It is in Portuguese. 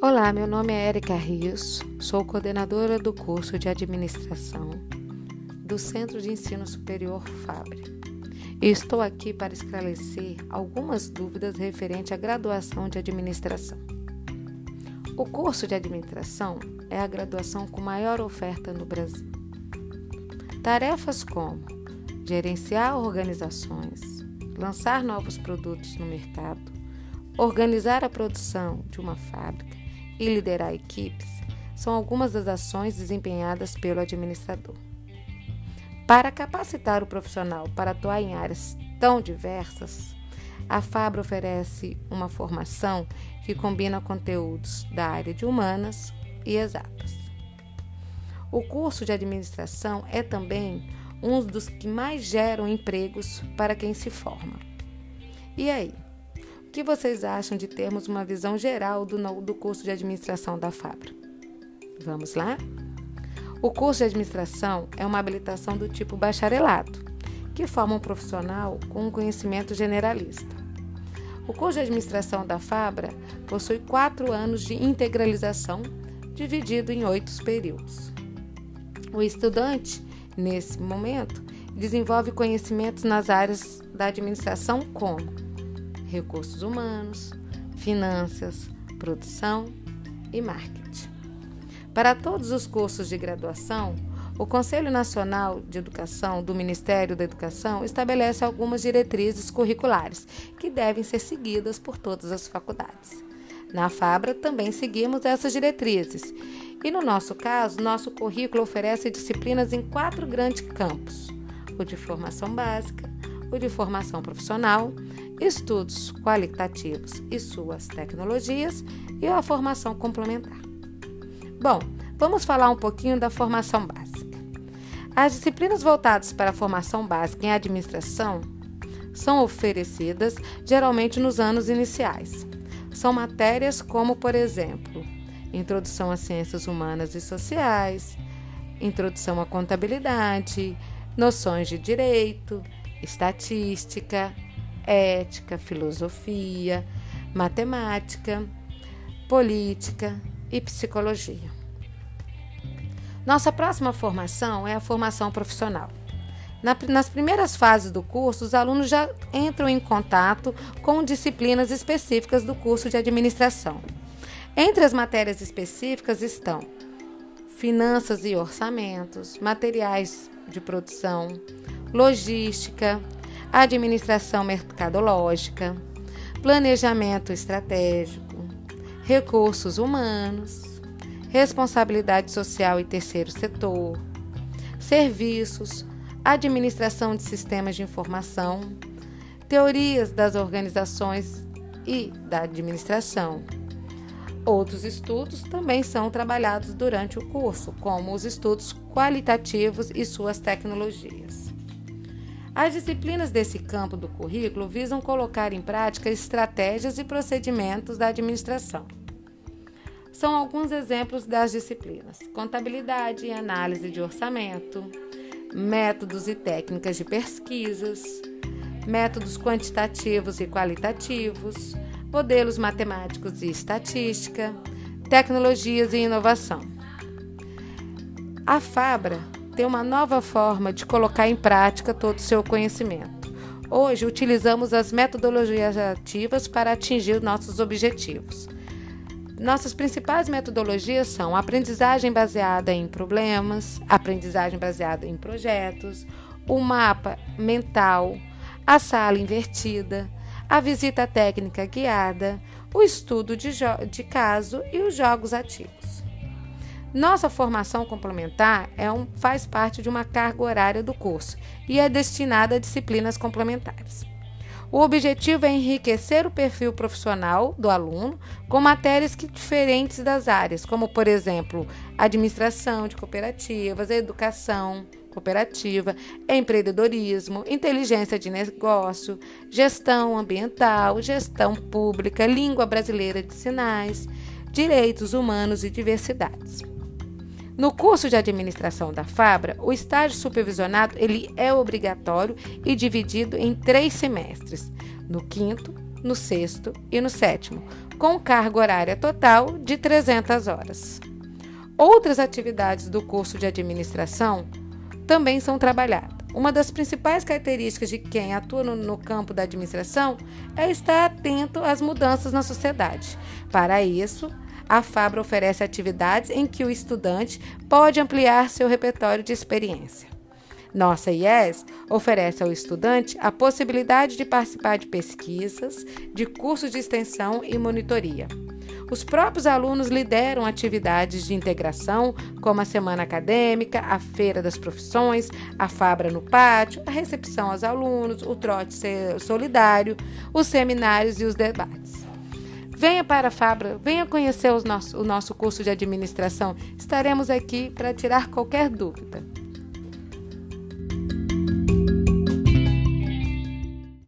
Olá, meu nome é Erika Rios, sou coordenadora do curso de Administração do Centro de Ensino Superior FABRE. E estou aqui para esclarecer algumas dúvidas referente à graduação de administração. O curso de administração é a graduação com maior oferta no Brasil. Tarefas como gerenciar organizações, lançar novos produtos no mercado, organizar a produção de uma fábrica, e liderar equipes são algumas das ações desempenhadas pelo administrador. Para capacitar o profissional para atuar em áreas tão diversas, a Fabra oferece uma formação que combina conteúdos da área de humanas e exatas. O curso de administração é também um dos que mais geram empregos para quem se forma. E aí? Que vocês acham de termos uma visão geral do, do curso de administração da Fabra? Vamos lá? O curso de administração é uma habilitação do tipo bacharelado, que forma um profissional com um conhecimento generalista. O curso de administração da Fabra possui quatro anos de integralização, dividido em oito períodos. O estudante, nesse momento, desenvolve conhecimentos nas áreas da administração como recursos humanos, finanças, produção e marketing. Para todos os cursos de graduação, o Conselho Nacional de Educação do Ministério da Educação estabelece algumas diretrizes curriculares que devem ser seguidas por todas as faculdades. Na Fabra também seguimos essas diretrizes. E no nosso caso, nosso currículo oferece disciplinas em quatro grandes campos: o de formação básica, o de formação profissional, estudos qualitativos e suas tecnologias e a formação complementar. Bom, vamos falar um pouquinho da formação básica. As disciplinas voltadas para a formação básica em administração são oferecidas geralmente nos anos iniciais. São matérias como, por exemplo, Introdução às Ciências Humanas e Sociais, Introdução à Contabilidade, Noções de Direito, estatística, ética, filosofia, matemática, política e psicologia. Nossa próxima formação é a formação profissional. nas primeiras fases do curso, os alunos já entram em contato com disciplinas específicas do curso de administração. Entre as matérias específicas estão finanças e orçamentos, materiais de produção, logística, administração mercadológica, planejamento estratégico, recursos humanos, responsabilidade social e terceiro setor, serviços, administração de sistemas de informação, teorias das organizações e da administração. Outros estudos também são trabalhados durante o curso, como os estudos qualitativos e suas tecnologias. As disciplinas desse campo do currículo visam colocar em prática estratégias e procedimentos da administração. São alguns exemplos das disciplinas: contabilidade e análise de orçamento, métodos e técnicas de pesquisas, métodos quantitativos e qualitativos, modelos matemáticos e estatística, tecnologias e inovação. A Fabra tem uma nova forma de colocar em prática todo o seu conhecimento. Hoje utilizamos as metodologias ativas para atingir nossos objetivos. Nossas principais metodologias são aprendizagem baseada em problemas, aprendizagem baseada em projetos, o mapa mental, a sala invertida, a visita técnica guiada, o estudo de, de caso e os jogos ativos. Nossa formação complementar é um, faz parte de uma carga horária do curso e é destinada a disciplinas complementares. O objetivo é enriquecer o perfil profissional do aluno com matérias que, diferentes das áreas, como, por exemplo, administração de cooperativas, educação cooperativa, empreendedorismo, inteligência de negócio, gestão ambiental, gestão pública, língua brasileira de sinais, direitos humanos e diversidades. No curso de administração da Fabra, o estágio supervisionado ele é obrigatório e dividido em três semestres, no quinto, no sexto e no sétimo, com carga horária total de 300 horas. Outras atividades do curso de administração também são trabalhadas. Uma das principais características de quem atua no, no, campo da administração é estar atento às mudanças na sociedade. Para isso, a Fabra oferece atividades em que o estudante pode ampliar seu repertório de experiência. Nossa IES oferece ao estudante a possibilidade de participar de pesquisas, de cursos de extensão e monitoria. Os próprios alunos lideram atividades de integração, como a semana acadêmica, a feira das profissões, a Fabra no pátio, a recepção aos alunos, o trote solidário, os seminários e os debates. Venha para a Fabra, venha conhecer nosso, o nosso curso de administração. Estaremos aqui para tirar qualquer dúvida.